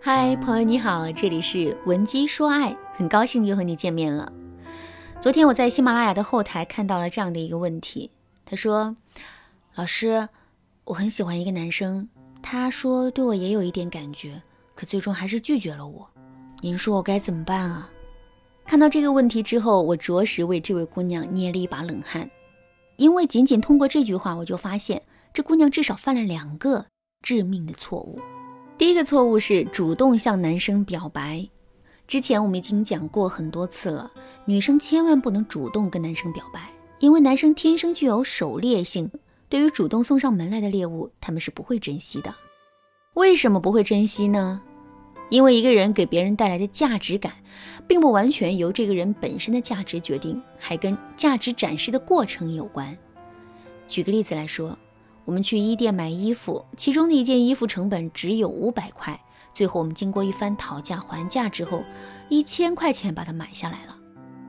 嗨，朋友你好，这里是文姬说爱，很高兴又和你见面了。昨天我在喜马拉雅的后台看到了这样的一个问题，他说：“老师，我很喜欢一个男生，他说对我也有一点感觉，可最终还是拒绝了我。您说我该怎么办啊？”看到这个问题之后，我着实为这位姑娘捏了一把冷汗，因为仅仅通过这句话，我就发现这姑娘至少犯了两个致命的错误。第一个错误是主动向男生表白。之前我们已经讲过很多次了，女生千万不能主动跟男生表白，因为男生天生具有狩猎性，对于主动送上门来的猎物，他们是不会珍惜的。为什么不会珍惜呢？因为一个人给别人带来的价值感，并不完全由这个人本身的价值决定，还跟价值展示的过程有关。举个例子来说。我们去衣店买衣服，其中的一件衣服成本只有五百块，最后我们经过一番讨价还价之后，一千块钱把它买下来了。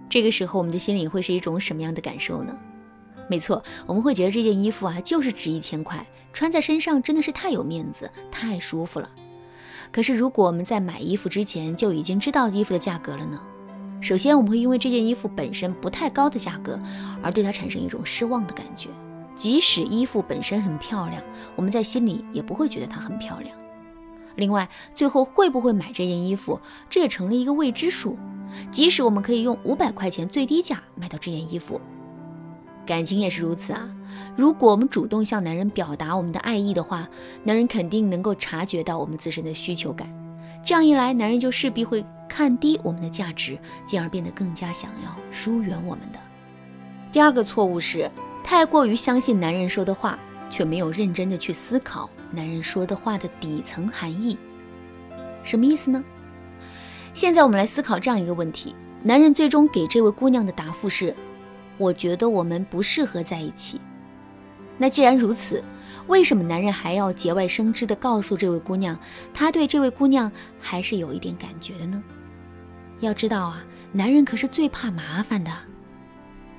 这个时候我们的心里会是一种什么样的感受呢？没错，我们会觉得这件衣服啊就是值一千块，穿在身上真的是太有面子，太舒服了。可是如果我们在买衣服之前就已经知道衣服的价格了呢？首先我们会因为这件衣服本身不太高的价格而对它产生一种失望的感觉。即使衣服本身很漂亮，我们在心里也不会觉得它很漂亮。另外，最后会不会买这件衣服，这也成了一个未知数。即使我们可以用五百块钱最低价买到这件衣服，感情也是如此啊。如果我们主动向男人表达我们的爱意的话，男人肯定能够察觉到我们自身的需求感。这样一来，男人就势必会看低我们的价值，进而变得更加想要疏远我们的。第二个错误是。太过于相信男人说的话，却没有认真的去思考男人说的话的底层含义。什么意思呢？现在我们来思考这样一个问题：男人最终给这位姑娘的答复是：“我觉得我们不适合在一起。”那既然如此，为什么男人还要节外生枝的告诉这位姑娘，他对这位姑娘还是有一点感觉的呢？要知道啊，男人可是最怕麻烦的。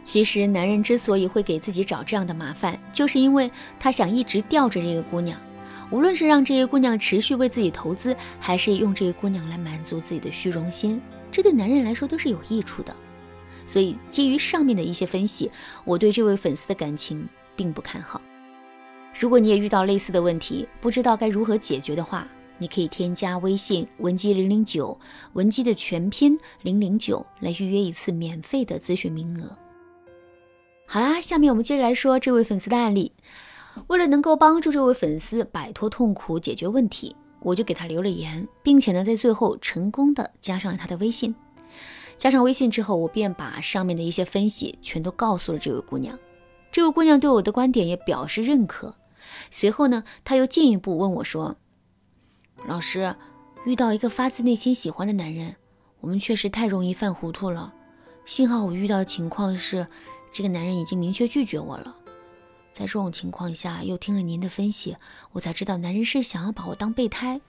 其实，男人之所以会给自己找这样的麻烦，就是因为他想一直吊着这个姑娘，无论是让这个姑娘持续为自己投资，还是用这个姑娘来满足自己的虚荣心，这对男人来说都是有益处的。所以，基于上面的一些分析，我对这位粉丝的感情并不看好。如果你也遇到类似的问题，不知道该如何解决的话，你可以添加微信文姬零零九，文姬的全拼零零九，来预约一次免费的咨询名额。好啦，下面我们接着来说这位粉丝的案例。为了能够帮助这位粉丝摆脱痛苦、解决问题，我就给他留了言，并且呢，在最后成功的加上了他的微信。加上微信之后，我便把上面的一些分析全都告诉了这位姑娘。这位姑娘对我的观点也表示认可。随后呢，她又进一步问我说：“老师，遇到一个发自内心喜欢的男人，我们确实太容易犯糊涂了。幸好我遇到的情况是。”这个男人已经明确拒绝我了，在这种情况下，又听了您的分析，我才知道男人是想要把我当备胎。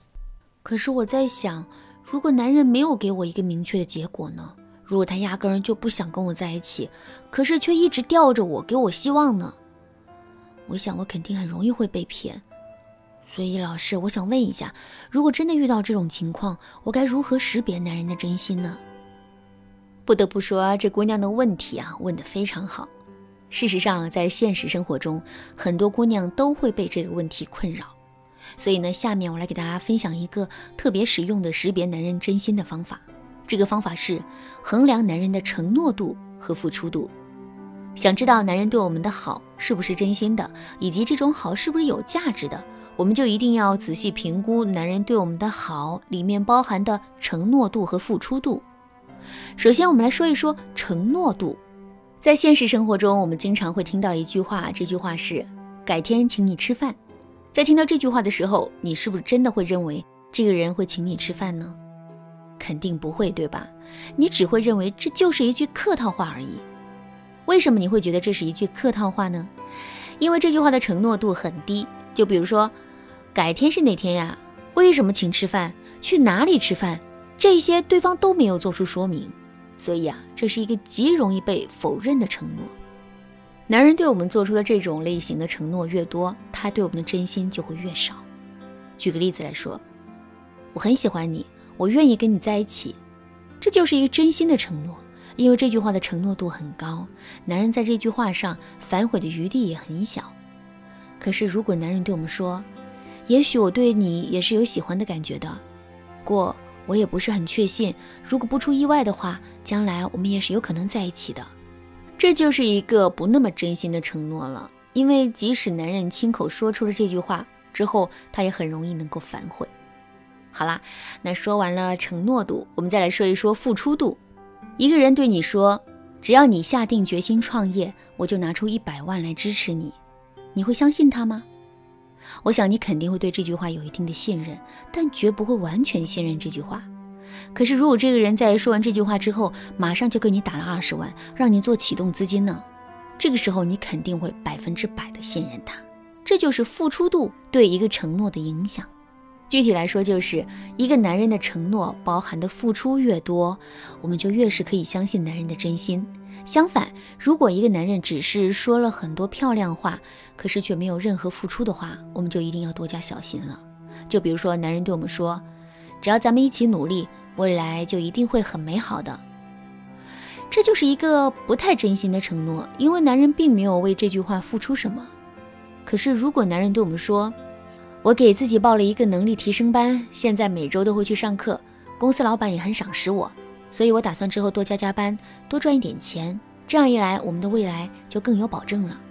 可是我在想，如果男人没有给我一个明确的结果呢？如果他压根儿就不想跟我在一起，可是却一直吊着我，给我希望呢？我想我肯定很容易会被骗。所以老师，我想问一下，如果真的遇到这种情况，我该如何识别男人的真心呢？不得不说，这姑娘的问题啊问得非常好。事实上，在现实生活中，很多姑娘都会被这个问题困扰。所以呢，下面我来给大家分享一个特别实用的识别男人真心的方法。这个方法是衡量男人的承诺度和付出度。想知道男人对我们的好是不是真心的，以及这种好是不是有价值的，我们就一定要仔细评估男人对我们的好里面包含的承诺度和付出度。首先，我们来说一说承诺度。在现实生活中，我们经常会听到一句话，这句话是“改天请你吃饭”。在听到这句话的时候，你是不是真的会认为这个人会请你吃饭呢？肯定不会，对吧？你只会认为这就是一句客套话而已。为什么你会觉得这是一句客套话呢？因为这句话的承诺度很低。就比如说，改天是哪天呀？为什么请吃饭？去哪里吃饭？这些对方都没有做出说明，所以啊，这是一个极容易被否认的承诺。男人对我们做出的这种类型的承诺越多，他对我们的真心就会越少。举个例子来说，我很喜欢你，我愿意跟你在一起。这就是一个真心的承诺，因为这句话的承诺度很高，男人在这句话上反悔的余地也很小。可是如果男人对我们说，也许我对你也是有喜欢的感觉的，过我也不是很确信，如果不出意外的话，将来我们也是有可能在一起的。这就是一个不那么真心的承诺了，因为即使男人亲口说出了这句话之后，他也很容易能够反悔。好啦，那说完了承诺度，我们再来说一说付出度。一个人对你说：“只要你下定决心创业，我就拿出一百万来支持你。”你会相信他吗？我想你肯定会对这句话有一定的信任，但绝不会完全信任这句话。可是，如果这个人在说完这句话之后，马上就给你打了二十万，让你做启动资金呢？这个时候，你肯定会百分之百的信任他。这就是付出度对一个承诺的影响。具体来说，就是一个男人的承诺包含的付出越多，我们就越是可以相信男人的真心。相反，如果一个男人只是说了很多漂亮话，可是却没有任何付出的话，我们就一定要多加小心了。就比如说，男人对我们说：“只要咱们一起努力，未来就一定会很美好的。”这就是一个不太真心的承诺，因为男人并没有为这句话付出什么。可是，如果男人对我们说，我给自己报了一个能力提升班，现在每周都会去上课。公司老板也很赏识我，所以我打算之后多加加班，多赚一点钱。这样一来，我们的未来就更有保证了。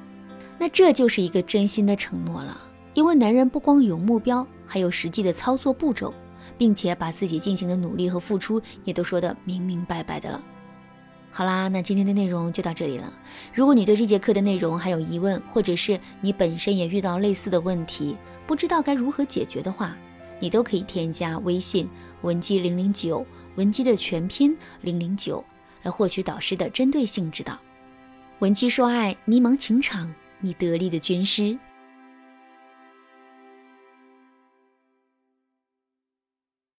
那这就是一个真心的承诺了，因为男人不光有目标，还有实际的操作步骤，并且把自己进行的努力和付出也都说得明明白白的了。好啦，那今天的内容就到这里了。如果你对这节课的内容还有疑问，或者是你本身也遇到类似的问题，不知道该如何解决的话，你都可以添加微信文姬零零九，文姬的全拼零零九，来获取导师的针对性指导。文姬说爱，迷茫情场，你得力的军师。